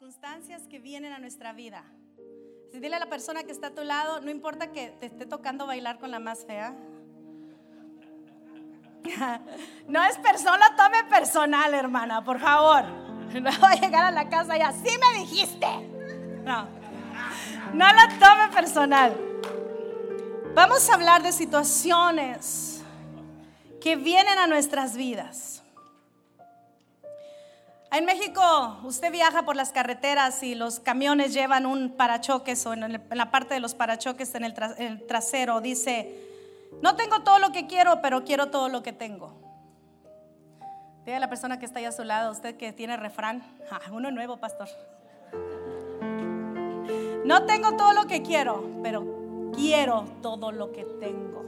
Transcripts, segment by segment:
circunstancias que vienen a nuestra vida. Si dile a la persona que está a tu lado, no importa que te esté tocando bailar con la más fea. No es persona, tome personal, hermana, por favor. No voy a llegar a la casa y así me dijiste. No, no lo tome personal. Vamos a hablar de situaciones que vienen a nuestras vidas. En México, usted viaja por las carreteras y los camiones llevan un parachoques o en, la parte de los parachoques en el, trasero dice, no tengo todo lo que quiero, pero quiero todo lo que tengo. Diga a la persona que está ahí a su lado, usted que tiene refrán, ah, uno nuevo, pastor. No tengo todo lo que quiero, pero quiero todo lo que tengo.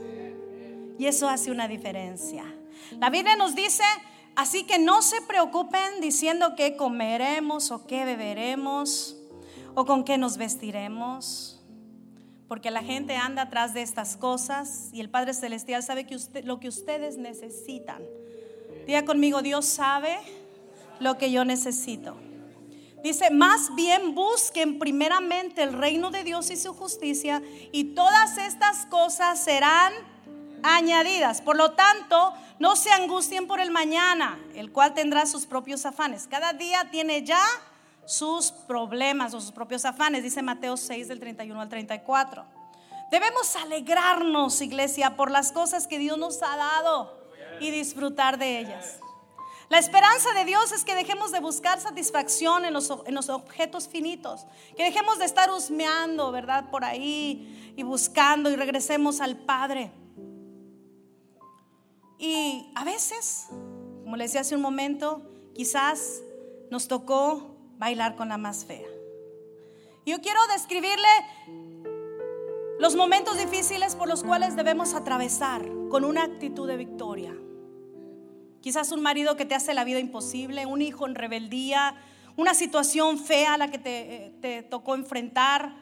Y eso hace una diferencia. La Biblia nos dice Así que no se preocupen diciendo qué comeremos o qué beberemos o con qué nos vestiremos, porque la gente anda atrás de estas cosas y el Padre Celestial sabe que lo que ustedes necesitan. Diga conmigo, Dios sabe lo que yo necesito. Dice, más bien busquen primeramente el reino de Dios y su justicia y todas estas cosas serán añadidas. Por lo tanto, no se angustien por el mañana, el cual tendrá sus propios afanes. Cada día tiene ya sus problemas o sus propios afanes, dice Mateo 6 del 31 al 34. Debemos alegrarnos, iglesia, por las cosas que Dios nos ha dado y disfrutar de ellas. La esperanza de Dios es que dejemos de buscar satisfacción en los, en los, objetos finitos, que dejemos de estar husmeando, ¿verdad? Por ahí y buscando y regresemos al Padre. Y a veces, como les decía hace un momento, quizás nos tocó bailar con la más fea. Yo quiero describirle los momentos difíciles por los cuales debemos atravesar con una actitud de victoria. Quizás un marido que te hace la vida imposible, un hijo en rebeldía, una situación fea a la que te, eh, te tocó enfrentar.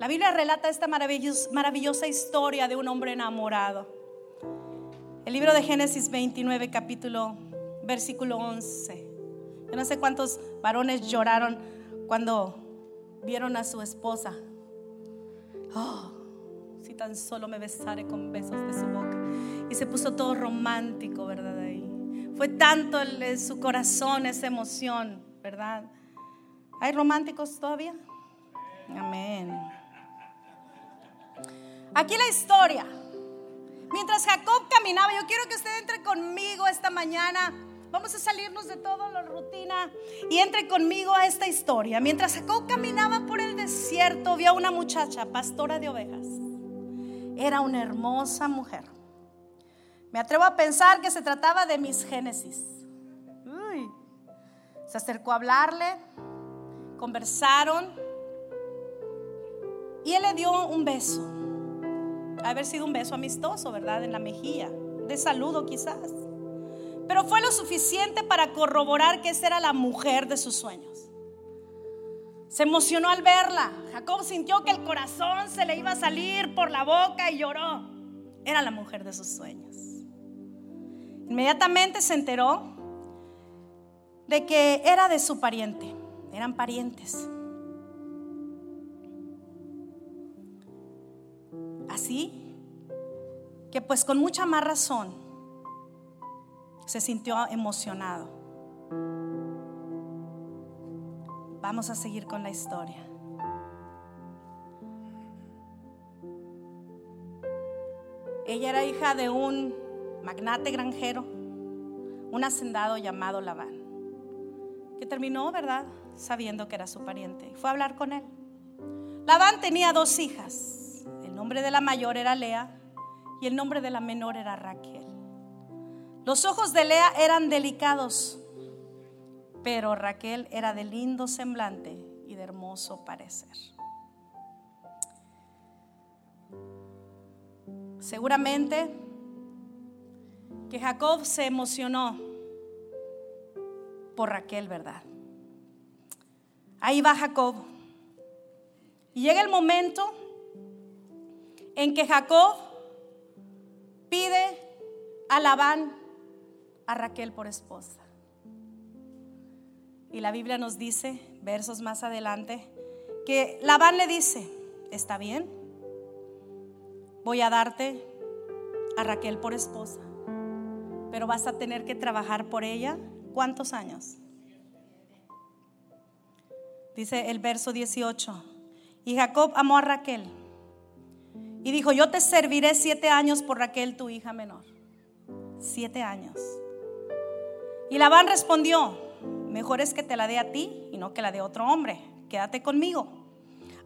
La Biblia relata esta maravillosa historia de un hombre enamorado. El libro de Génesis 29, capítulo, versículo 11. Yo no sé cuántos varones lloraron cuando vieron a su esposa. Oh, si tan solo me besare con besos de su boca. Y se puso todo romántico, ¿verdad? Ahí. Fue tanto en su corazón esa emoción, ¿verdad? ¿Hay románticos todavía? Amén. Aquí la historia. Mientras Jacob caminaba, yo quiero que usted entre conmigo esta mañana. Vamos a salirnos de toda la rutina y entre conmigo a esta historia. Mientras Jacob caminaba por el desierto, vio a una muchacha, pastora de ovejas. Era una hermosa mujer. Me atrevo a pensar que se trataba de mis Génesis. Se acercó a hablarle, conversaron y él le dio un beso haber sido un beso amistoso, ¿verdad? En la mejilla, de saludo quizás. Pero fue lo suficiente para corroborar que esa era la mujer de sus sueños. Se emocionó al verla. Jacob sintió que el corazón se le iba a salir por la boca y lloró. Era la mujer de sus sueños. Inmediatamente se enteró de que era de su pariente. Eran parientes. Así que pues con mucha más razón se sintió emocionado. Vamos a seguir con la historia. Ella era hija de un magnate granjero, un hacendado llamado Labán, que terminó, ¿verdad?, sabiendo que era su pariente. Y fue a hablar con él. Labán tenía dos hijas el nombre de la mayor era Lea y el nombre de la menor era Raquel. Los ojos de Lea eran delicados, pero Raquel era de lindo semblante y de hermoso parecer. Seguramente que Jacob se emocionó por Raquel, ¿verdad? Ahí va Jacob. Y llega el momento en que Jacob pide a Labán a Raquel por esposa. Y la Biblia nos dice, versos más adelante, que Labán le dice, está bien, voy a darte a Raquel por esposa, pero vas a tener que trabajar por ella. ¿Cuántos años? Dice el verso 18. Y Jacob amó a Raquel y dijo, yo te serviré siete años por Raquel, tu hija menor. Siete años. Y Labán respondió, mejor es que te la dé a ti y no que la dé otro hombre. Quédate conmigo.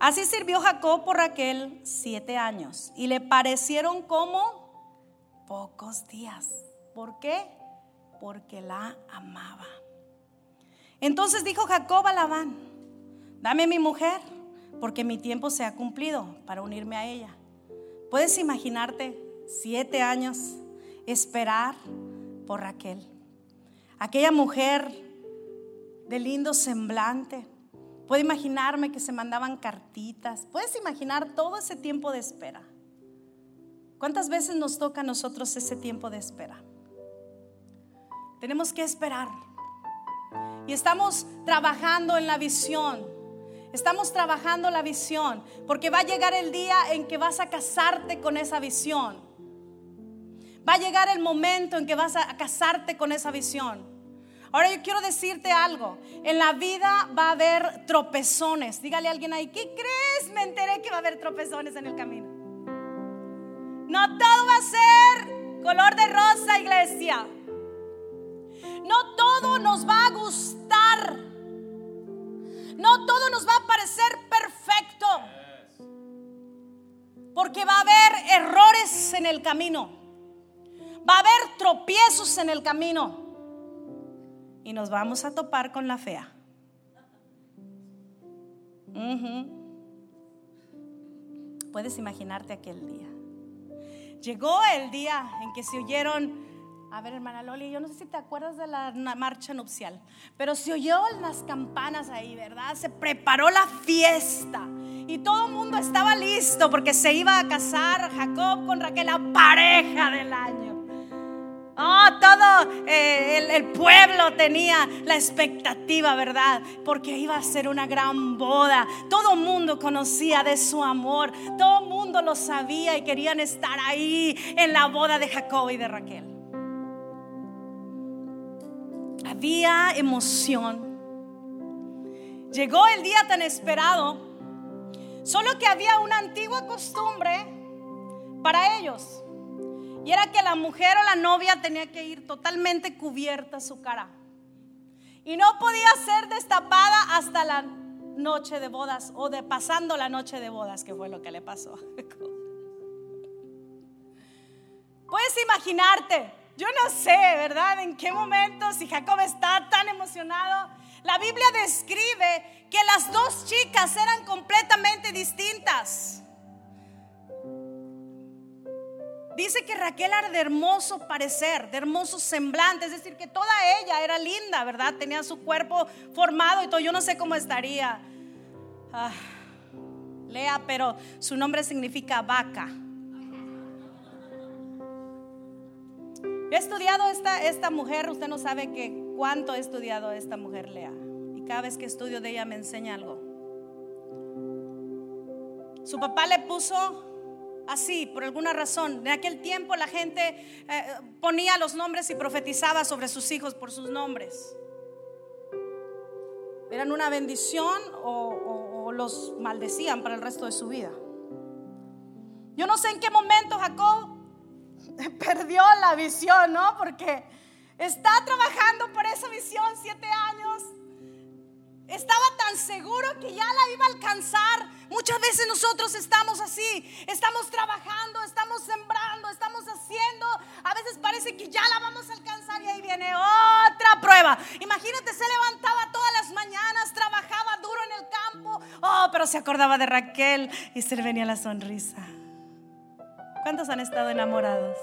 Así sirvió Jacob por Raquel siete años y le parecieron como pocos días. ¿Por qué? Porque la amaba. Entonces dijo Jacob a Labán, dame mi mujer, porque mi tiempo se ha cumplido para unirme a ella. ¿Puedes imaginarte siete años esperar por Raquel? Aquella mujer de lindo semblante. Puedo imaginarme que se mandaban cartitas. Puedes imaginar todo ese tiempo de espera. ¿Cuántas veces nos toca a nosotros ese tiempo de espera? Tenemos que esperar. Y estamos trabajando en la visión. Estamos trabajando la visión. Porque va a llegar el día en que vas a casarte con esa visión. Va a llegar el momento en que vas a casarte con esa visión. Ahora yo quiero decirte algo. En la vida va a haber tropezones. Dígale a alguien ahí, ¿qué crees? Me enteré que va a haber tropezones en el camino. No todo va a ser color de rosa, iglesia. No todo nos va a gustar. No todo nos va a parecer perfecto. Porque va a haber errores en el camino. Va a haber tropiezos en el camino y nos vamos a topar con la fea. Puedes imaginarte aquel día. Llegó el día en que se oyeron, a ver hermana Loli, yo no sé si te acuerdas de la marcha nupcial, pero se oyó las campanas ahí, ¿verdad? Se preparó la fiesta y todo el mundo estaba listo porque se iba a casar Jacob con Raquel, la pareja del año. Oh, todo eh, el, pueblo tenía la expectativa, ¿verdad? Porque iba a ser una gran boda. Todo el mundo conocía de su amor. Todo el mundo lo sabía y querían estar ahí en la boda de Jacob y de Raquel. Había emoción. Llegó el día tan esperado, solo que había una antigua costumbre para ellos. Y era que la mujer o la novia tenía que ir totalmente cubierta su cara. Y no podía ser destapada hasta la noche de bodas o de pasando la noche de bodas, que fue lo que le pasó. Puedes imaginarte, yo no sé, ¿verdad? En qué momento, si Jacob está tan emocionado. La Biblia describe que las dos chicas eran completamente distintas. Dice que Raquel era de hermoso parecer, de hermoso semblante, es decir, que toda ella era linda, ¿verdad? Tenía su cuerpo formado y todo. Yo no sé cómo estaría. Ah, Lea, pero su nombre significa vaca. He estudiado esta, esta mujer, usted no sabe cuánto he estudiado esta mujer, Lea. Y cada vez que estudio de ella me enseña algo. Su papá le puso así, por alguna razón. En aquel tiempo la gente eh, ponía los nombres y profetizaba sobre sus hijos por sus nombres. Eran una bendición o los maldecían para el resto de su vida. Yo no sé en qué momento Jacob perdió la visión, ¿no? Porque está trabajando por esa visión siete años estaba tan seguro que ya la iba a alcanzar. Muchas veces nosotros estamos así, estamos trabajando, estamos sembrando, estamos haciendo. A veces parece que ya la vamos a alcanzar y ahí viene otra prueba. Imagínate, se levantaba todas las mañanas, trabajaba duro en el campo. Oh, pero se acordaba de Raquel y se le venía la sonrisa. ¿Cuántos han estado enamorados?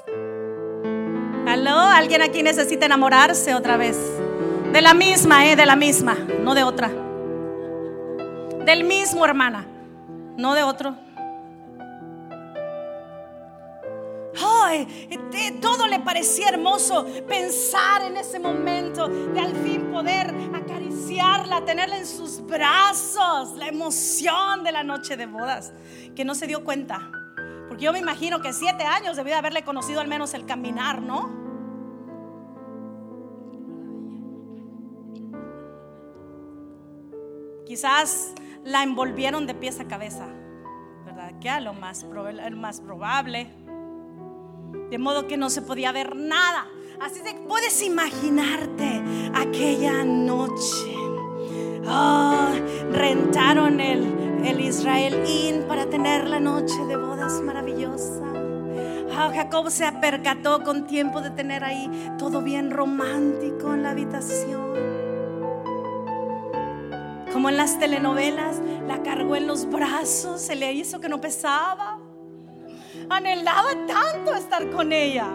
¿Aló? ¿Alguien aquí necesita enamorarse otra vez? De la misma, ¿eh? De la misma, no de otra. Del mismo, hermana, no de otro. todo le parecía hermoso pensar en ese momento de al fin poder acariciar abrazarla, tenerla en sus brazos, la emoción de la noche de bodas, que no se dio cuenta. Yo me imagino que siete años debió haberle conocido al menos el caminar, ¿no? Quizás la envolvieron de pies a cabeza, ¿verdad? Que a lo más, más probable. De modo que no se podía ver nada. Así que puedes imaginarte aquella noche. Oh, rentaron el, el Israel Inn para tener la noche de bodas maravillosa. Oh, Jacob se percató con tiempo de tener ahí todo bien romántico en la habitación. Como en las telenovelas, la cargó en los brazos, se le hizo que no pesaba. Anhelaba tanto estar con ella.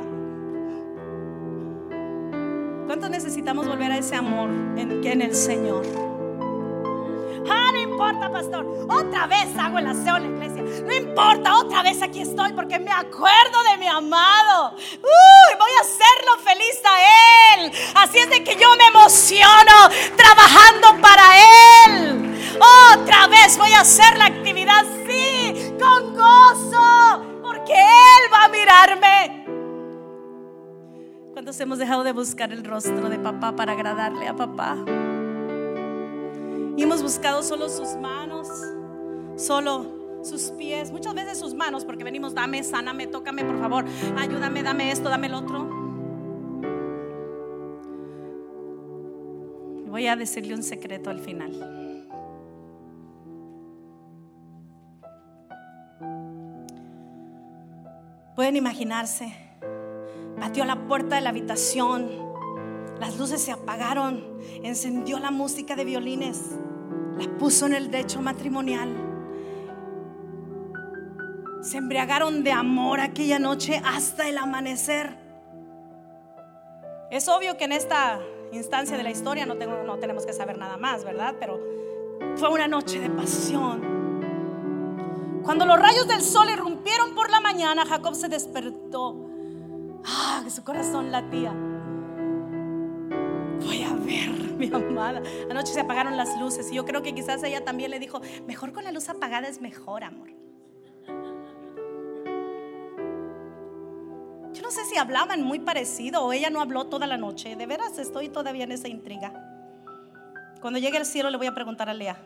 ¿Cuánto necesitamos volver a ese amor en, en el Señor? Ah, no importa, pastor. Otra vez hago el aseo en la iglesia. No importa, otra vez aquí estoy porque me acuerdo de mi amado. Uy, voy a hacerlo feliz a Él. Así es de que yo me emociono trabajando para Él. Otra vez voy a hacer la actividad, sí, con gozo, porque Él va a mirarme. ¿Cuántos hemos dejado de buscar el rostro de papá para agradarle a papá? Hemos buscado solo sus manos, solo sus pies, muchas veces sus manos, porque venimos, dame, sáname, tócame, por favor, ayúdame, dame esto, dame el otro. Voy a decirle un secreto al final. Pueden imaginarse, batió la puerta de la habitación, las luces se apagaron, encendió la música de violines la puso en el lecho matrimonial. Se embriagaron de amor aquella noche hasta el amanecer. Es obvio que en esta instancia de la historia no, tengo, no tenemos que saber nada más, ¿verdad? Pero fue una noche de pasión. Cuando los rayos del sol irrumpieron por la mañana, Jacob se despertó. Ah, que su corazón latía. Voy a ver mi amada. Anoche se apagaron las luces y yo creo que quizás ella también le dijo, mejor con la luz apagada es mejor, amor. Yo no sé si hablaban muy parecido o ella no habló toda la noche. De veras estoy todavía en esa intriga. Cuando llegue al cielo le voy a preguntar a Lea.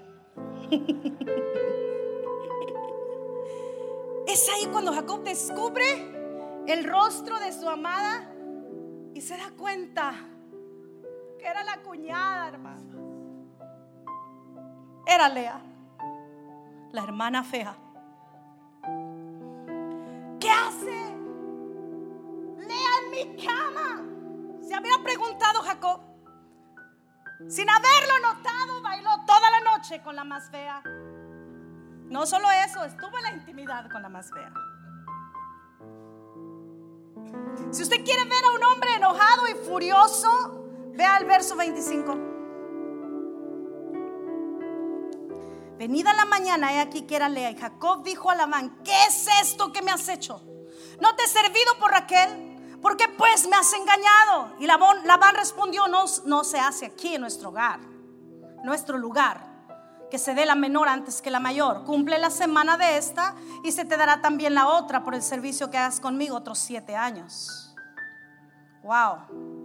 es ahí cuando Jacob descubre el rostro de su amada y se da cuenta era la cuñada, hermano. Era Lea, la hermana fea. ¿Qué hace? Lea en mi cama. Se había preguntado Jacob. Sin haberlo notado, bailó toda la noche con la más fea. No solo eso, estuvo en la intimidad con la más fea. Si usted quiere ver a un hombre enojado y furioso, Vea el verso 25. Venida la mañana, he aquí que era Lea. Y Jacob dijo a Labán: ¿Qué es esto que me has hecho? ¿No te he servido por Raquel? ¿Por qué pues me has engañado? Y Labán, Labán respondió: no, no se hace aquí en nuestro hogar, nuestro lugar que se dé la menor antes que la mayor. Cumple la semana de esta y se te dará también la otra por el servicio que hagas conmigo otros siete años. Wow.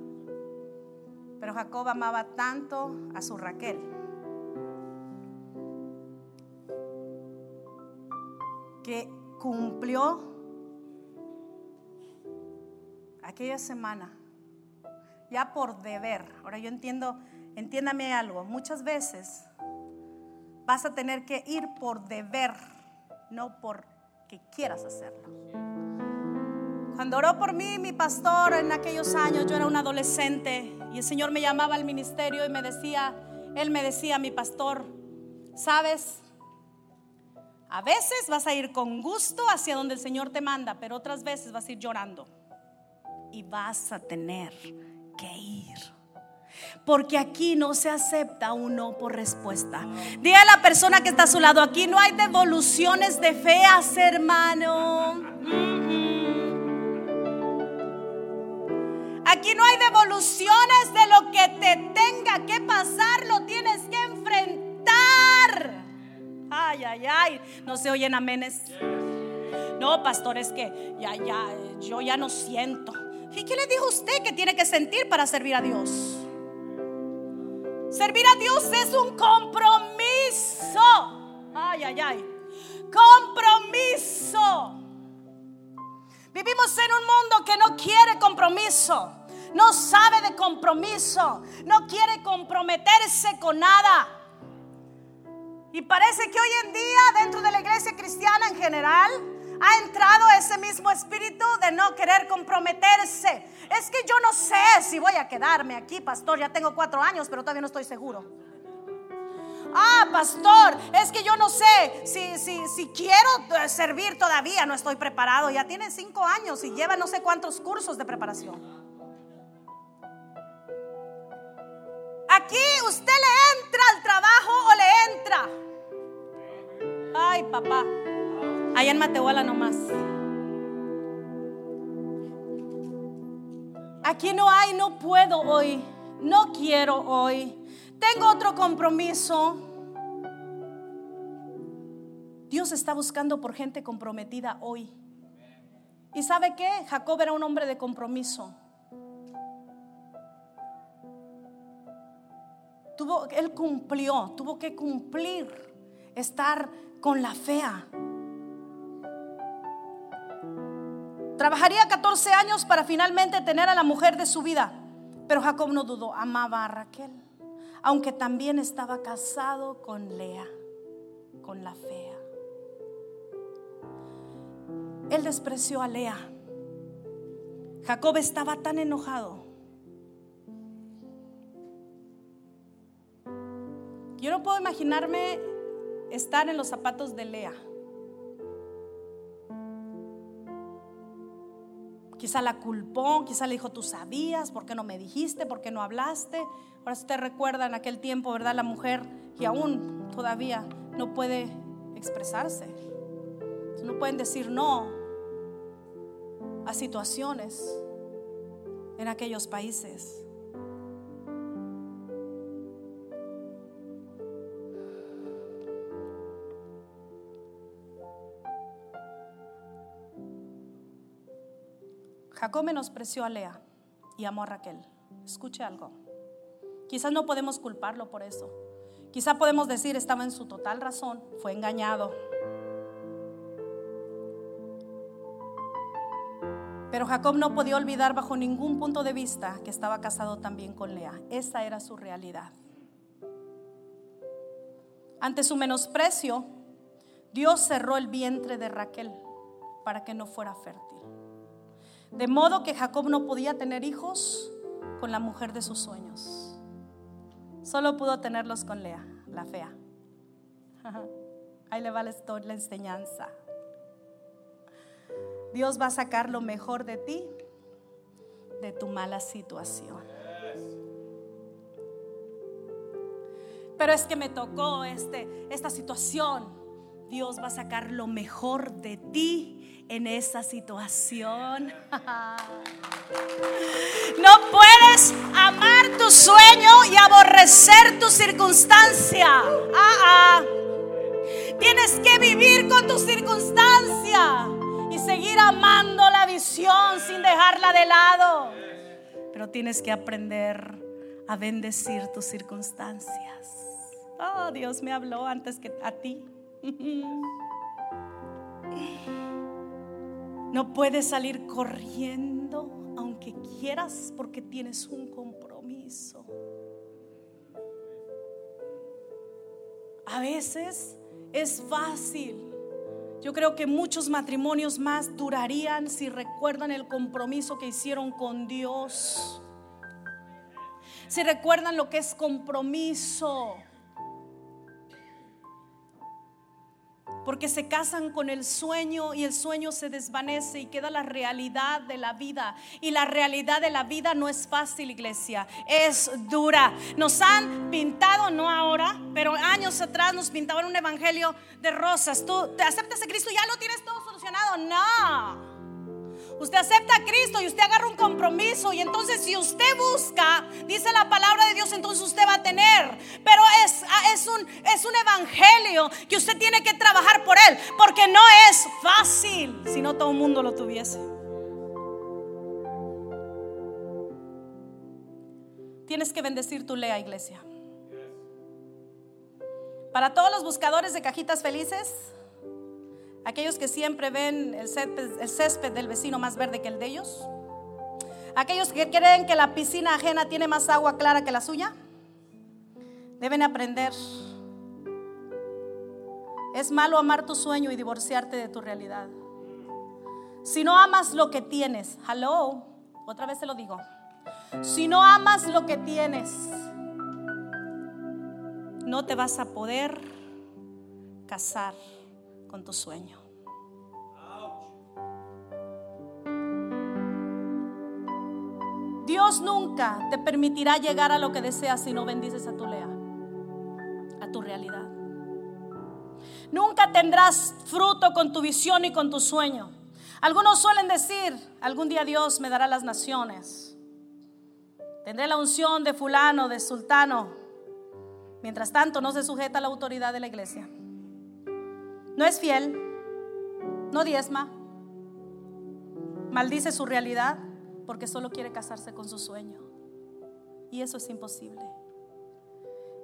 Pero Jacob amaba tanto a su Raquel que cumplió aquella semana ya por deber. Ahora yo entiendo, entiéndame algo, muchas veces vas a tener que ir por deber, no por que quieras hacerlo. Cuando oró por mí mi pastor en aquellos años, yo era un adolescente y el Señor me llamaba al ministerio y me decía, Él me decía, mi pastor, ¿sabes? A veces vas a ir con gusto hacia donde el Señor te manda, pero otras veces vas a ir llorando y vas a tener que ir. Porque aquí no se acepta un por respuesta. Dile a la persona que está a su lado, aquí no hay devoluciones de feas, hermano. Aquí no hay devoluciones de lo que te tenga que pasar, lo tienes que enfrentar ay, ay. No se oyen amenes. No, pastor, es que ya, ya, yo ya no siento. ¿Y qué le dijo usted que tiene que sentir para servir a Dios? Servir a Dios es un compromiso. Ay, ay, ay. Compromiso. Vivimos en un mundo que no quiere compromiso. No sabe de compromiso. No quiere comprometerse con nada. Y parece que hoy en día dentro de la iglesia cristiana en general ha entrado ese mismo espíritu de no querer comprometerse. Es que yo no sé si voy a quedarme aquí, pastor. Ya tengo cuatro años, pero todavía no estoy seguro. Ah, pastor, es que yo no sé si, si, si quiero eh, servir todavía, no estoy preparado. Ya tiene cinco años y lleva no sé cuántos cursos de preparación. Aquí usted le entra al trabajo o le entra. Ay, papá. Allá en Matehuala nomás. Aquí no hay, no puedo hoy. No quiero hoy. Tengo otro compromiso. Dios está buscando por gente comprometida hoy. ¿Y sabe qué? Jacob era un hombre de compromiso. Tuvo, él cumplió, tuvo que cumplir, estar con la fea. Trabajaría 14 años para finalmente tener a la mujer de su vida. Pero Jacob no dudó, amaba a Raquel, aunque también estaba casado con Lea, con la fea. Él despreció a Lea. Jacob estaba tan enojado. Yo no puedo imaginarme estar en los zapatos de Lea. Quizá la culpó, quizá le dijo, tú sabías, ¿por qué no me dijiste? ¿Por qué no hablaste? Ahora usted recuerda en aquel tiempo, ¿verdad? La mujer que aún todavía no puede expresarse. No pueden decir no a situaciones en aquellos países. Jacob menospreció a Lea y amó a Raquel. Escuche algo. Quizás no podemos culparlo por eso. Quizás podemos decir estaba en su total razón, fue engañado. Pero Jacob no podía olvidar bajo ningún punto de vista que estaba casado también con Lea. Esa era su realidad. Ante su menosprecio, Dios cerró el vientre de Raquel para que no fuera fértil. De modo que Jacob no podía tener hijos con la mujer de sus sueños. Solo pudo tenerlos con Lea, la fea. Ahí le va la enseñanza. Dios va a sacar lo mejor de ti, de tu mala situación. Pero es que me tocó este, esta situación. Dios va a sacar lo mejor de ti en esa situación. No puedes amar tu sueño y aborrecer tu circunstancia. Ah, ah. Tienes que vivir con tu circunstancia y seguir amando la visión sin dejarla de lado. Pero tienes que aprender a bendecir tus circunstancias. Oh, Dios me habló antes que a ti. No puedes salir corriendo aunque quieras porque tienes un compromiso. A veces es fácil. Yo creo que muchos matrimonios más durarían si recuerdan el compromiso que hicieron con Dios. Si recuerdan lo que es compromiso. Porque se casan con el sueño y el sueño se desvanece y queda la realidad de la vida. Y la realidad de la vida no es fácil, iglesia, es dura. Nos han pintado, no ahora, pero años atrás nos pintaban un evangelio de rosas. Tú te aceptas a Cristo, ya lo tienes todo solucionado. No. Usted acepta a Cristo y usted agarra un compromiso y entonces si usted busca, dice la palabra de Dios, entonces usted va a tener. Pero es, es un un, es un evangelio que usted tiene que trabajar por él, porque no es fácil si no todo el mundo lo tuviese. Tienes que bendecir tu lea, iglesia. Para todos los buscadores de cajitas felices, aquellos que siempre ven el césped, del vecino más verde que el de ellos, aquellos que creen que la piscina ajena tiene más agua clara que la suya, deben aprender. Es malo amar tu sueño y divorciarte de tu realidad. Si no amas lo que tienes, hello, otra vez te lo digo. Si no amas lo que tienes, no te vas a poder casar con tu sueño. Dios nunca te permitirá llegar a lo que deseas si no bendices a tu lea, a tu realidad. Nunca tendrás fruto con tu visión y con tu sueño. Algunos suelen decir, algún día Dios me dará las naciones. Tendré la unción de fulano, de sultano. Mientras tanto, no se sujeta a la autoridad de la iglesia. No es fiel, no diezma, maldice su realidad porque solo quiere casarse con su sueño. Y eso es imposible.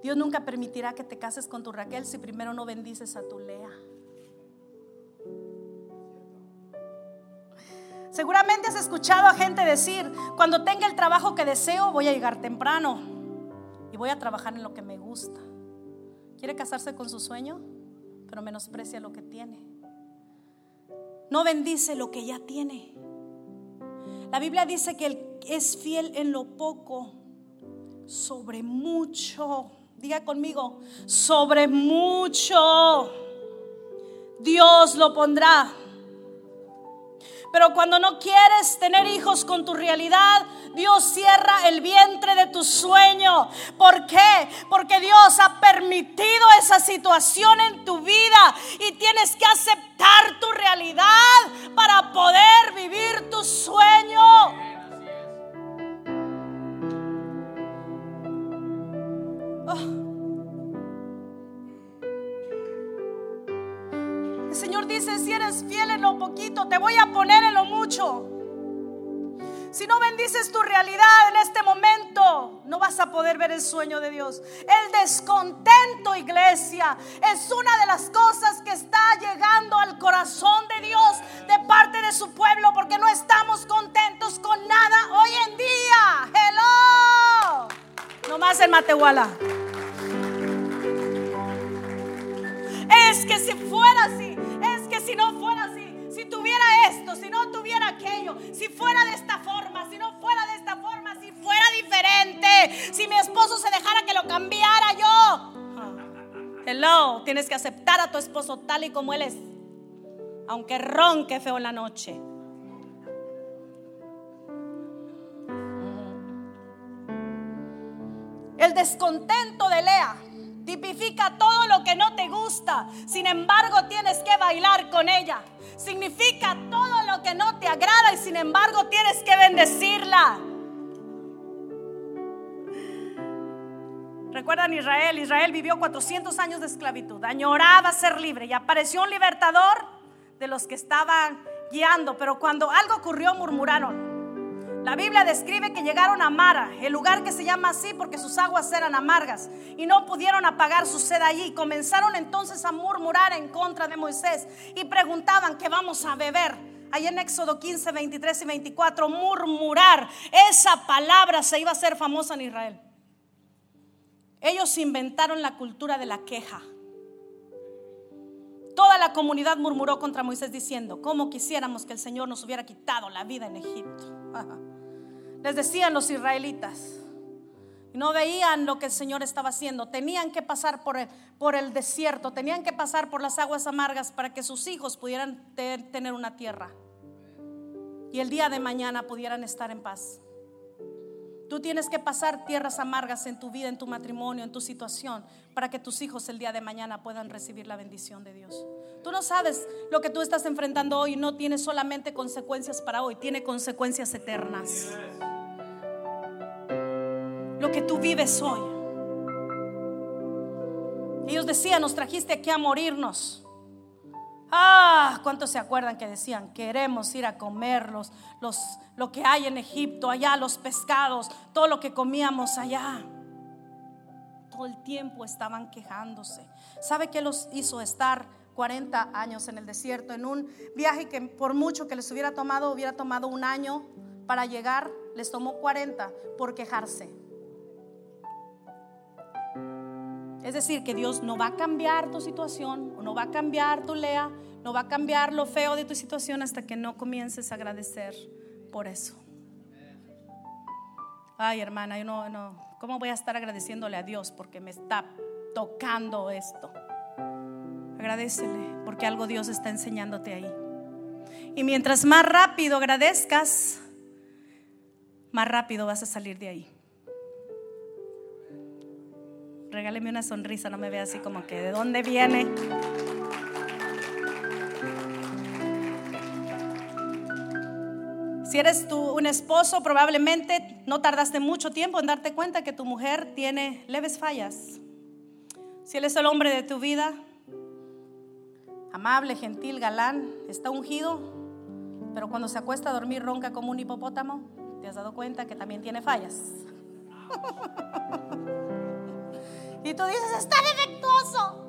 Dios nunca permitirá que te cases con tu Raquel si primero no bendices a tu Lea. Seguramente has escuchado a gente decir, cuando tenga el trabajo que deseo voy a llegar temprano y voy a trabajar en lo que me gusta. ¿Quiere casarse con su sueño? Pero menosprecia lo que tiene. No bendice lo que ya tiene. La Biblia dice que Él es fiel en lo poco, sobre mucho. Diga conmigo, sobre mucho. Dios lo pondrá. Pero cuando no quieres tener hijos con tu realidad, Dios cierra el vientre de tu sueño. ¿Por qué? Porque Dios ha permitido esa situación en tu vida y tienes que aceptar tu realidad para poder vivir tu sueño. Dice, si eres fiel en lo poquito, te voy a poner en lo mucho. Si no bendices tu realidad en este momento, no vas a poder ver el sueño de Dios. El descontento, iglesia, es una de las cosas que está llegando al corazón de Dios de parte de su pueblo porque no estamos contentos con nada hoy en día. Hello. No más en Matehuala. Es que si fuera así, si no fuera así, si tuviera esto, si no tuviera aquello, si fuera de esta forma, si no fuera de esta forma, si fuera diferente, si mi esposo se dejara que lo cambiara yo. Hello, tienes que aceptar a tu esposo tal y como él es, aunque ronque feo en la noche. El descontento de Lea Tipifica todo lo que no te gusta. Sin embargo, tienes que bailar con ella. Significa todo lo que no te agrada y sin embargo tienes que bendecirla. Recuerdan Israel, Israel vivió 400 años de esclavitud, añoraba ser libre y apareció un libertador de los que estaban guiando, pero cuando algo ocurrió murmuraron. La Biblia describe que llegaron a Mara, el lugar que se llama así porque sus aguas eran amargas y no pudieron apagar su sed allí. Comenzaron entonces a murmurar en contra de Moisés y preguntaban qué vamos a beber. Ahí en Éxodo 15, 23 y 24, murmurar, esa palabra se iba a hacer famosa en Israel. Ellos inventaron la cultura de la queja. Toda la comunidad murmuró contra Moisés diciendo, ¿cómo quisiéramos que el Señor nos hubiera quitado la vida en Egipto? les decían los israelitas. No veían lo que el Señor estaba haciendo. Tenían que pasar por el, por el desierto, tenían que pasar por las aguas amargas para que sus hijos pudieran tener una tierra. Y el día de mañana pudieran estar en paz. Tú tienes que pasar tierras amargas en tu vida, en tu matrimonio, en tu situación, para que tus hijos el día de mañana puedan recibir la bendición de Dios. Tú no sabes lo que tú estás enfrentando hoy no tiene solamente consecuencias para hoy, tiene consecuencias eternas. Lo que tú vives hoy. Ellos decían, nos trajiste aquí a morirnos. Ah, ¿cuántos se acuerdan que decían, queremos ir a comer los, lo que hay en Egipto, allá los pescados, todo lo que comíamos allá? Todo el tiempo estaban quejándose. ¿Sabe qué los hizo estar 40 años en el desierto, en un viaje que por mucho que les hubiera tomado, hubiera tomado un año para llegar, les tomó 40 por quejarse. Es decir, que Dios no va a cambiar tu situación, o no va a cambiar tu lea, no va a cambiar lo feo de tu situación hasta que no comiences a agradecer por eso. Ay, hermana, yo no, no, ¿cómo voy a estar agradeciéndole a Dios porque me está tocando esto? Agradecele porque algo Dios está enseñándote ahí. Y mientras más rápido agradezcas, más rápido vas a salir de ahí. Regáleme una sonrisa, no me vea así como que de dónde viene. Si eres tú un esposo, probablemente no tardaste mucho tiempo en darte cuenta que tu mujer tiene leves fallas. Si él es el hombre de tu vida, amable, gentil, galán, está ungido, pero cuando se acuesta a dormir ronca como un hipopótamo, te has dado cuenta que también tiene fallas. Y tú dices, está defectuoso.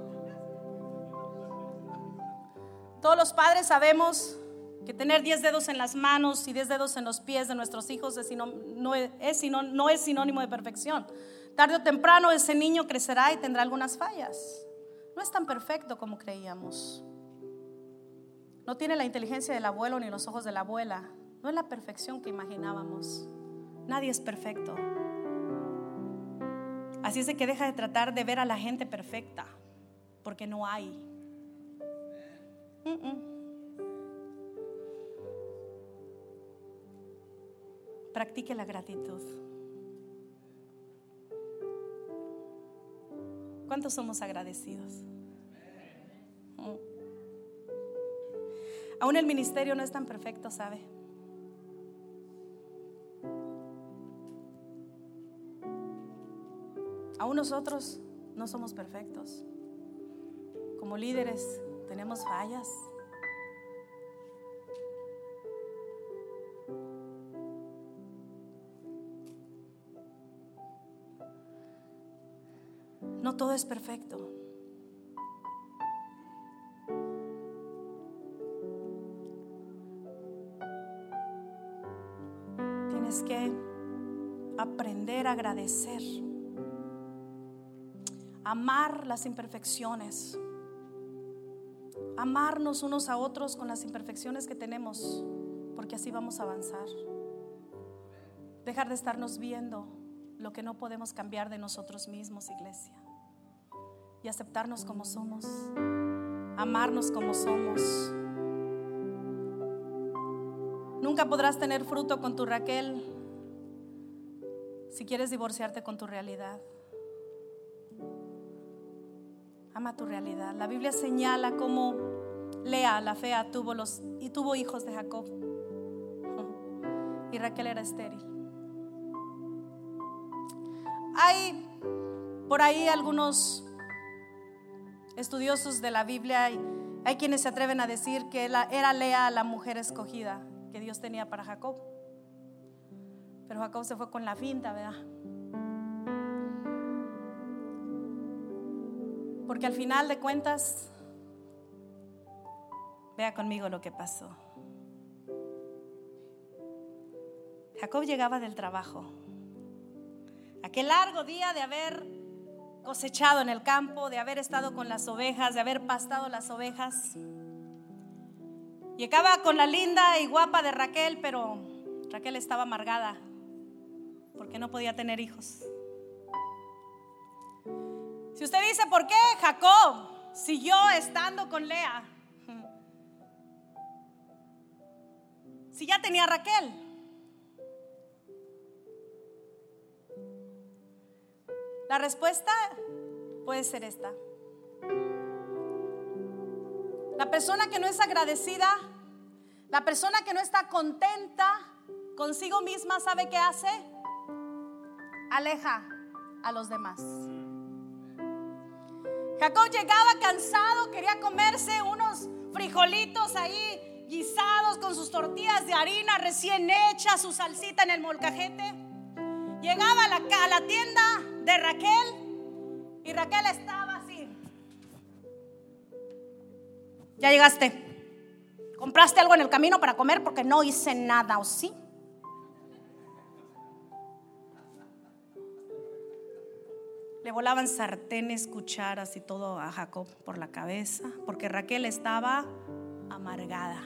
Todos los padres sabemos que tener 10 dedos en las manos y 10 dedos en los pies de nuestros hijos es no, es, no es sinónimo de perfección. Tarde o temprano ese niño crecerá y tendrá algunas fallas. No es tan perfecto como creíamos. No tiene la inteligencia del abuelo ni los ojos de la abuela. No es la perfección que imaginábamos. Nadie es perfecto. Así es de que deja de tratar de ver a la gente perfecta, porque no hay. Practique la gratitud. ¿Cuántos somos agradecidos? Mm. Aún el ministerio no es tan perfecto, ¿sabe? Aún nosotros no somos perfectos. Como líderes tenemos fallas. No todo es perfecto. Tienes que aprender a agradecer amar las imperfecciones, amarnos unos a otros con las imperfecciones que tenemos, porque así vamos a avanzar. Dejar de estarnos viendo lo que no podemos cambiar de nosotros mismos, iglesia, y aceptarnos como somos, amarnos como somos. Nunca podrás tener fruto con tu Raquel si quieres divorciarte con tu realidad. Ama tu realidad. La Biblia señala cómo Lea, la fea, tuvo los y tuvo hijos de Jacob. Y Raquel era estéril. Hay por ahí algunos estudiosos de la Biblia y hay quienes se atreven a decir que era Lea la mujer escogida que Dios tenía para Jacob. Pero Jacob se fue con la finta, ¿verdad? Porque al final de cuentas, vea conmigo lo que pasó. Jacob llegaba del trabajo. Aquel largo día de haber cosechado en el campo, de haber estado con las ovejas, de haber pastado las ovejas. Llegaba con la linda y guapa de Raquel, pero Raquel estaba amargada porque no podía tener hijos. Si usted dice, ¿por qué Jacob siguió estando con Lea? Si ya tenía Raquel. La respuesta puede ser esta. La persona que no es agradecida, la persona que no está contenta consigo misma, ¿sabe qué hace? Aleja a los demás. Jacob llegaba cansado, quería comerse unos frijolitos ahí guisados con sus tortillas de harina recién hechas, su salsita en el molcajete. Llegaba a la, a la tienda de Raquel y Raquel estaba así. Ya llegaste. ¿Compraste algo en el camino para comer? Porque no hice nada, ¿o sí? Le volaban sartenes, cucharas y todo a Jacob por la cabeza, porque Raquel estaba amargada.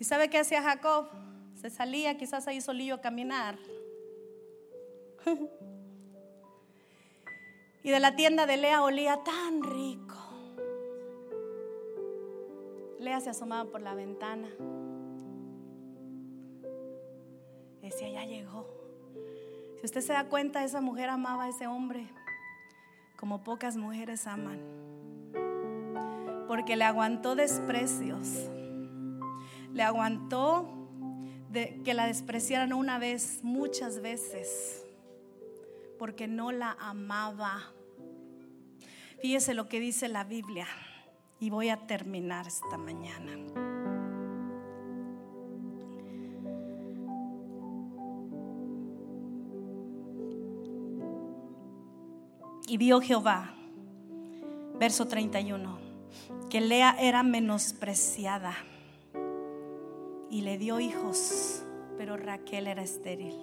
¿Y sabe qué hacía Jacob? Se salía quizás ahí solillo a caminar. y de la tienda de Lea olía tan rico. Lea se asomaba por la ventana. Decía, ya llegó. Si usted se da cuenta, esa mujer amaba a ese hombre como pocas mujeres aman. Porque le aguantó desprecios. Le aguantó que la despreciaran una vez, muchas veces. Porque no la amaba. Fíjese lo que dice la Biblia. Y voy a terminar esta mañana. Y vio Jehová, verso 31, que Lea era menospreciada y le dio hijos, pero Raquel era estéril.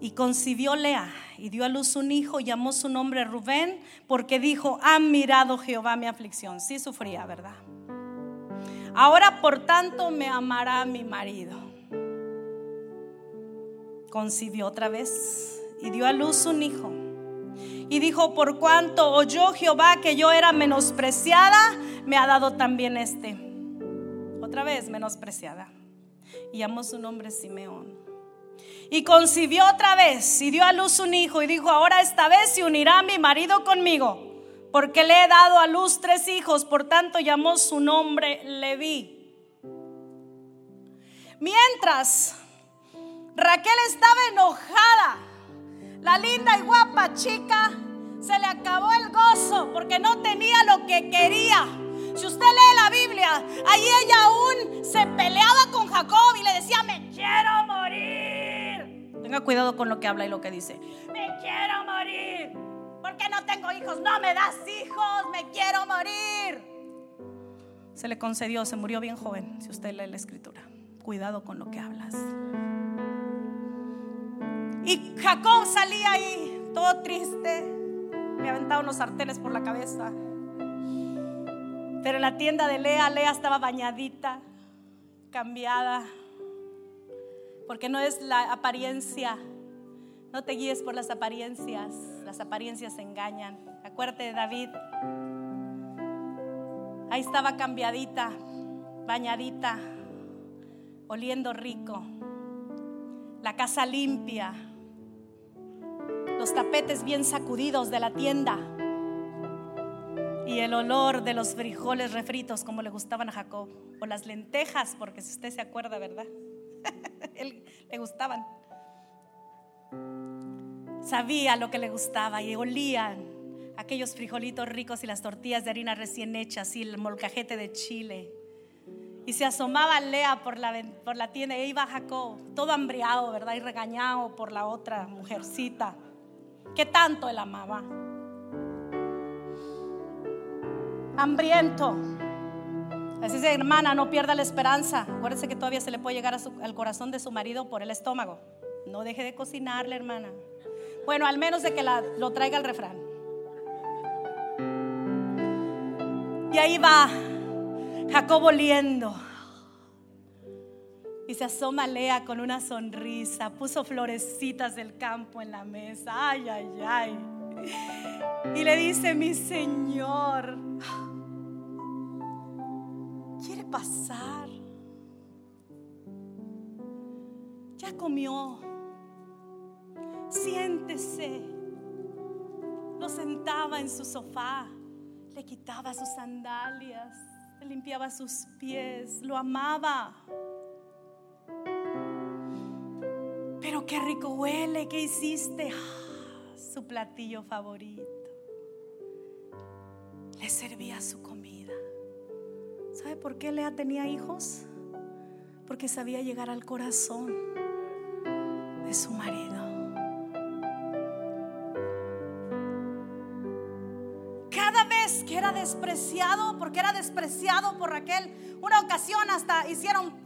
Y concibió Lea y dio a luz un hijo, llamó su nombre Rubén, porque dijo, ha mirado Jehová mi aflicción. Sí sufría, ¿verdad? Ahora por tanto me amará mi marido. Concibió otra vez y dio a luz un hijo y dijo, por cuanto oyó Jehová que yo era menospreciada, me ha dado también este. Otra vez menospreciada. Y llamó su nombre Simeón. Y concibió otra vez y dio a luz un hijo y dijo, ahora esta vez se unirá mi marido conmigo, porque le he dado a luz tres hijos, por tanto llamó su nombre Leví. Mientras Raquel estaba enojada, la linda y guapa chica se le acabó el gozo porque no tenía lo que quería. Si usted lee la Biblia, ahí ella aún se peleaba con Jacob y le decía, me quiero morir. Tenga cuidado con lo que habla y lo que dice. Me quiero morir. Porque no tengo hijos? No me das hijos, me quiero morir. Se le concedió, se murió bien joven, si usted lee la escritura. Cuidado con lo que hablas. Y Jacob salía ahí todo triste, le aventaba unos sartenes por la cabeza. Pero en la tienda de Lea, Lea estaba bañadita, cambiada, porque no es la apariencia. No te guíes por las apariencias, las apariencias engañan. Acuérdate de David. Ahí estaba cambiadita, bañadita, oliendo rico, la casa limpia, los tapetes bien sacudidos de la tienda y el olor de los frijoles refritos como le gustaban a Jacob, o las lentejas, porque si usted se acuerda, ¿verdad? Él, le gustaban. Sabía lo que le gustaba y olían aquellos frijolitos ricos y las tortillas de harina recién hechas y el molcajete de chile. Y se asomaba Lea por la, por la tienda e iba Jacob, todo hambriado, ¿verdad? Y regañado por la otra mujercita que tanto él amaba. Hambriento. Así dice, hermana, no pierda la esperanza. Acuérdese que todavía se le puede llegar al corazón de su marido por el estómago. No deje de cocinarle, hermana. Bueno, al menos de que lo traiga el refrán. Y ahí va Jacob oliendo. Y se asoma Lea con una sonrisa, puso florecitas del campo en la mesa, ay, ay, ay. Y le dice, mi Señor, quiere pasar. Ya comió, siéntese. Lo sentaba en su sofá, le quitaba sus sandalias, le limpiaba sus pies, lo amaba. Pero qué rico huele, ¿qué hiciste? Ah, su platillo favorito. le servía su comida. ¿Sabe por qué Lea tenía hijos? Porque sabía llegar al corazón de su marido. Cada vez que era despreciado, porque era despreciado por Raquel, una ocasión hasta hicieron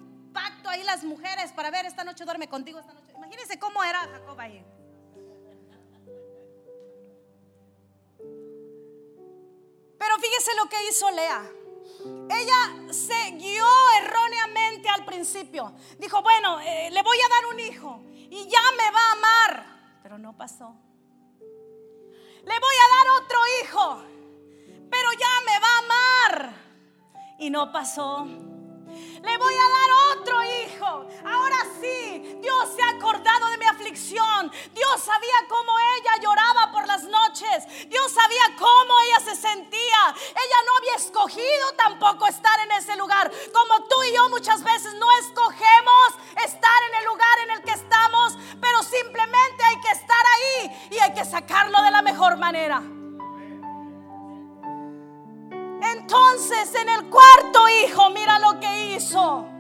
ahí las mujeres para ver esta noche duerme contigo esta noche. Imagínense cómo era Jacob ahí. Pero fíjese lo que hizo Lea. Ella se guió erróneamente al principio. Dijo, bueno, eh, le voy a dar un hijo y ya me va a amar. Pero no pasó. Le voy a dar otro hijo, pero ya me va a amar. Y no pasó. Le voy a dar otro hijo. Ahora sí, Dios se ha acordado de mi aflicción. Dios sabía cómo ella lloraba por las noches. Dios sabía cómo ella se sentía. Ella no había escogido tampoco estar en ese lugar. Como tú y yo muchas veces no escogemos estar en el lugar en el que estamos, pero simplemente hay que estar ahí y hay que sacarlo de la mejor manera. Entonces en el cuarto hijo, mira lo que hizo.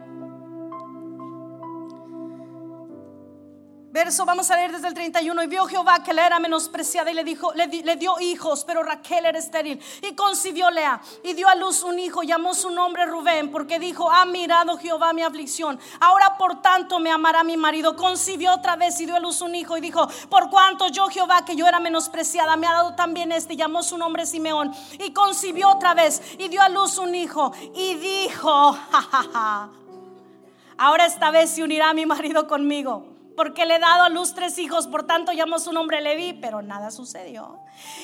Verso, vamos a leer desde el 31. Y vio Jehová que le era menospreciada y le dijo, le, dio hijos, pero Raquel era estéril. Y concibió Lea y dio a luz un hijo, llamó su nombre Rubén, porque dijo, ha mirado Jehová mi aflicción. Ahora por tanto me amará mi marido. Concibió otra vez y dio a luz un hijo y dijo, por cuanto yo Jehová que yo era menospreciada, me ha dado también este. Llamó su nombre Simeón. Y concibió otra vez y dio a luz un hijo. Y dijo. Ahora esta vez se unirá mi marido conmigo porque le he dado a luz tres hijos, por tanto llamó su nombre Leví, pero nada sucedió.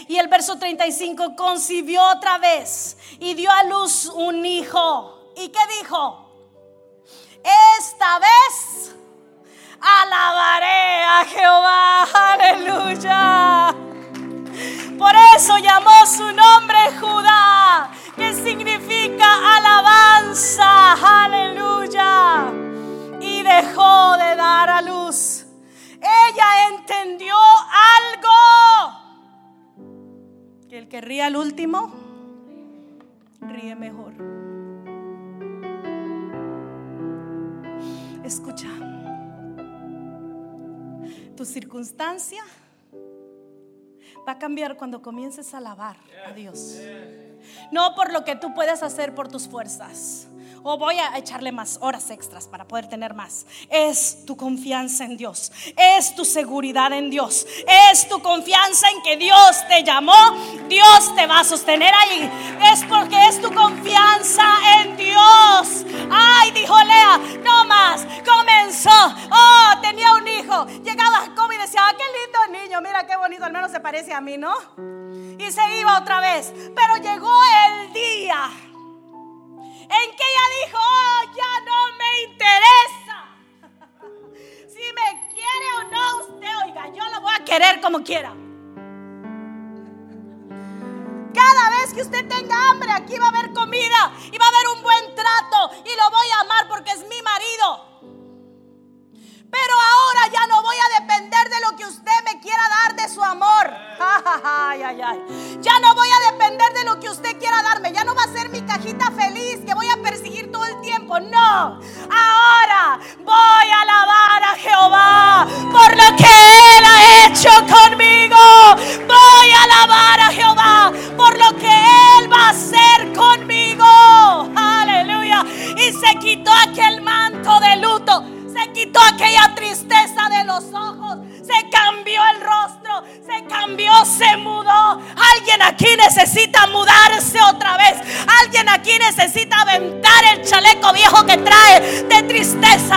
Y el verso 35 concibió otra vez y dio a luz un hijo. ¿Y qué dijo? Esta vez alabaré a Jehová, aleluya. Por eso llamó su nombre Judá, que significa alabanza, aleluya dejó de dar a luz. Ella entendió algo. Que el que ríe al último, ríe mejor. Escucha, tu circunstancia va a cambiar cuando comiences a alabar a Dios. No por lo que tú puedes hacer por tus fuerzas o voy a echarle más horas extras para poder tener más. Es tu confianza en Dios, es tu seguridad en Dios, es tu confianza en que Dios te llamó, Dios te va a sostener ahí. Es porque es tu confianza en Dios. Ay, dijo Lea, no más. Comenzó, oh, tenía un hijo. Llegaba Jacob y decía, ah, qué lindo niño, mira qué bonito, al menos se parece a mí, ¿no? Y se iba otra vez. Pero llegó el día en que ella dijo, oh, ya no me interesa. si me quiere o no usted, oiga, yo lo voy a querer como quiera. Cada vez que usted tenga hambre, aquí va a haber comida y va a haber un buen trato y lo voy a amar porque es mi marido. Pero ahora ya no voy a depender de lo que usted me quiera dar de su amor. Ay, ay, ay. Ya no voy a depender de lo que usted quiera darme. Ya no va a ser cajita feliz que voy a perseguir todo el tiempo. No. Ahora voy a alabar a Jehová por lo que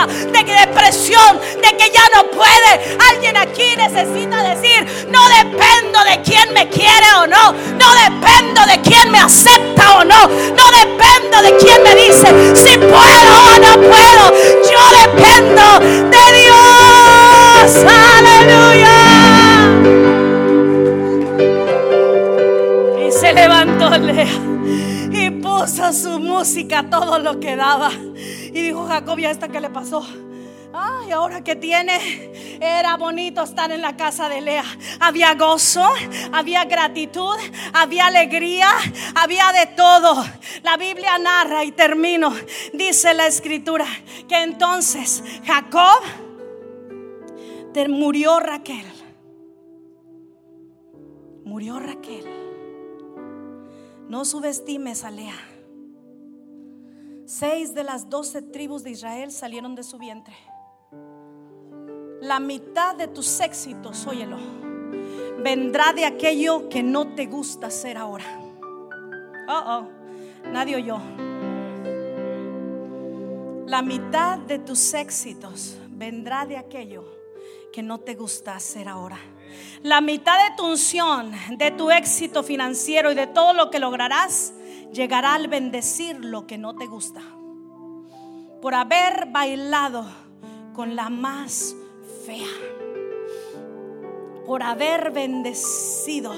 tristeza, de depresión, de que ya no puede. Alguien aquí necesita decir, no dependo de quién me quiere o no, no dependo de quién me acepta o no, no dependo de quién me dice si puedo o no puedo. Yo dependo de Dios. Aleluya. Y se levantó Lea y puso su música todo lo que daba. Jacob, ¿y a esta qué le pasó? Ay, ahora que tiene, era bonito estar en la casa de Lea. Había gozo, había gratitud, había alegría, había de todo. La Biblia narra y termino, dice la escritura, que entonces Jacob murió Raquel. Murió Raquel. No subestimes a Lea. Seis de las doce tribus de Israel salieron de su vientre. La mitad de tus éxitos, óyelo, vendrá de aquello que no te gusta hacer ahora. Oh, oh, nadie oyó. La mitad de tus éxitos vendrá de aquello que no te gusta hacer ahora. La mitad de tu unción, de tu éxito financiero y de todo lo que lograrás llegará al bendecir lo que no te gusta. Por haber bailado con la más fea. Por haber bendecido.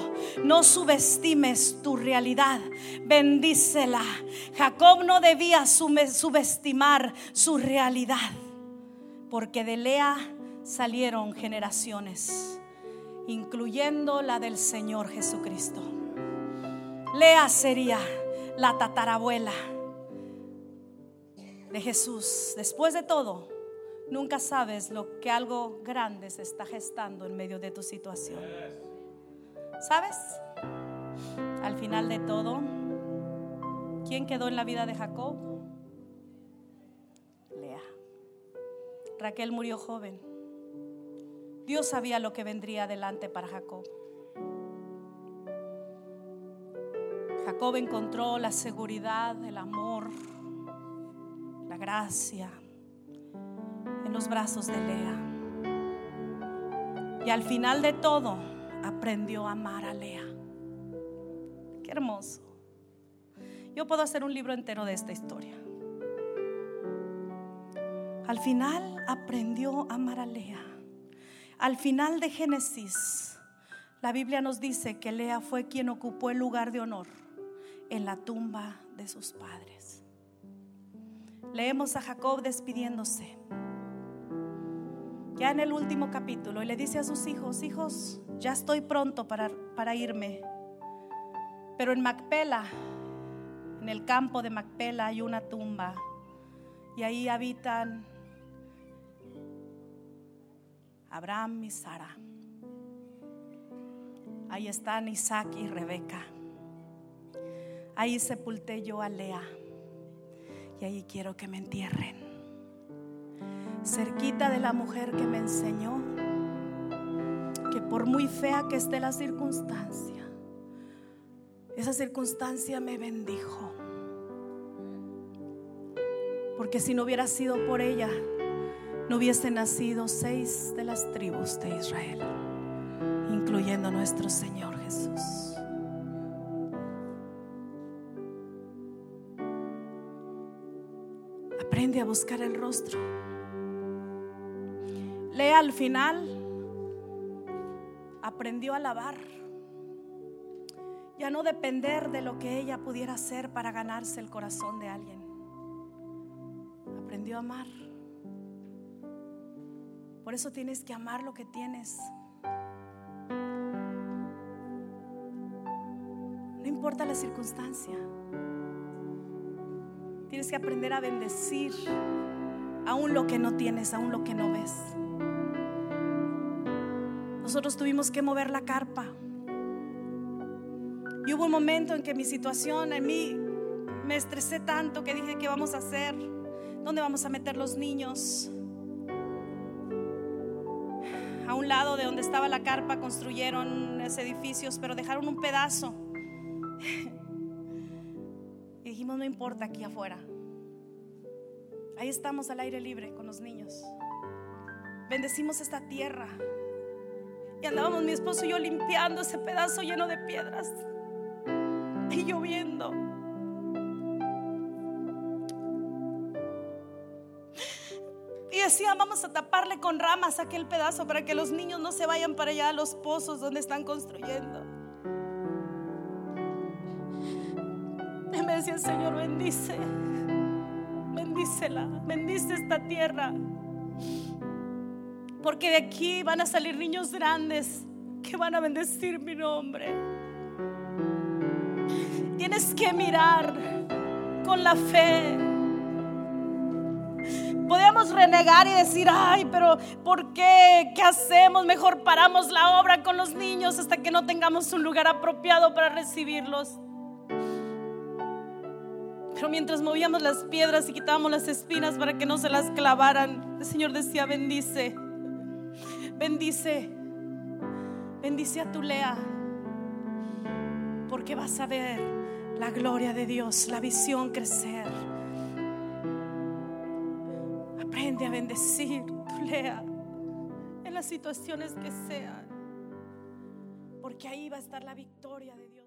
No subestimes tu realidad. Bendícela. Jacob no debía subestimar su realidad. Porque de Lea salieron generaciones, incluyendo la del Señor Jesucristo. Lea sería la tatarabuela de Jesús. Después de todo, nunca sabes lo que algo grande se está gestando en medio de tu situación. ¿Sabes? Al final de todo, ¿quién quedó en la vida de Jacob? Lea. Raquel murió joven. Dios sabía lo que vendría adelante para Jacob. Jacob encontró la seguridad, el amor, la gracia en los brazos de Lea. Y al final de todo aprendió a amar a Lea. Qué hermoso. Yo puedo hacer un libro entero de esta historia. Al final aprendió a amar a Lea. Al final de Génesis, la Biblia nos dice que Lea fue quien ocupó el lugar de honor en la tumba de sus padres. Leemos a Jacob despidiéndose. Ya en el último capítulo, y le dice a sus hijos, hijos, ya estoy pronto para, para irme. Pero en Macpela, en el campo de Macpela hay una tumba y ahí habitan Abraham y Sara. Ahí están Isaac y Rebeca. Ahí sepulté yo a Lea. Y ahí quiero que me entierren. Cerquita de la mujer que me enseñó que por muy fea que esté la circunstancia, esa circunstancia me bendijo. Porque si no hubiera sido por ella, no hubiesen nacido seis de las tribus de Israel, incluyendo nuestro Señor Jesús. Aprende a buscar el rostro. Lea al final. Aprendió a alabar. Ya no depender de lo que ella pudiera hacer para ganarse el corazón de alguien. Aprendió a amar. Por eso tienes que amar lo que tienes. No importa la circunstancia. Tienes que aprender a bendecir aún lo que no tienes, aún lo que no ves. Nosotros tuvimos que mover la carpa. Y hubo un momento en que mi situación, en mí, me estresé tanto que dije, ¿qué vamos a hacer? ¿Dónde vamos a meter los niños? A un lado de donde estaba la carpa construyeron edificios, pero dejaron un pedazo no importa aquí afuera. Ahí estamos al aire libre con los niños. Bendecimos esta tierra. Y andábamos mi esposo y yo limpiando ese pedazo lleno de piedras. Y lloviendo. Y decía, vamos a taparle con ramas aquel pedazo para que los niños no se vayan para allá a los pozos donde están construyendo. Decía, Señor, bendice, bendícela, bendice esta tierra. Porque de aquí van a salir niños grandes que van a bendecir mi nombre. Tienes que mirar con la fe. Podemos renegar y decir, ay, pero ¿por qué? ¿Qué hacemos? Mejor paramos la obra con los niños hasta que no tengamos un lugar apropiado para recibirlos. Mientras movíamos las piedras y quitábamos las espinas para que no se las clavaran, el Señor decía, bendice, bendice, bendice a tu Lea, porque vas a ver la gloria de Dios, la visión crecer. Aprende a bendecir tu Lea en las situaciones que sean, porque ahí va a estar la victoria de Dios.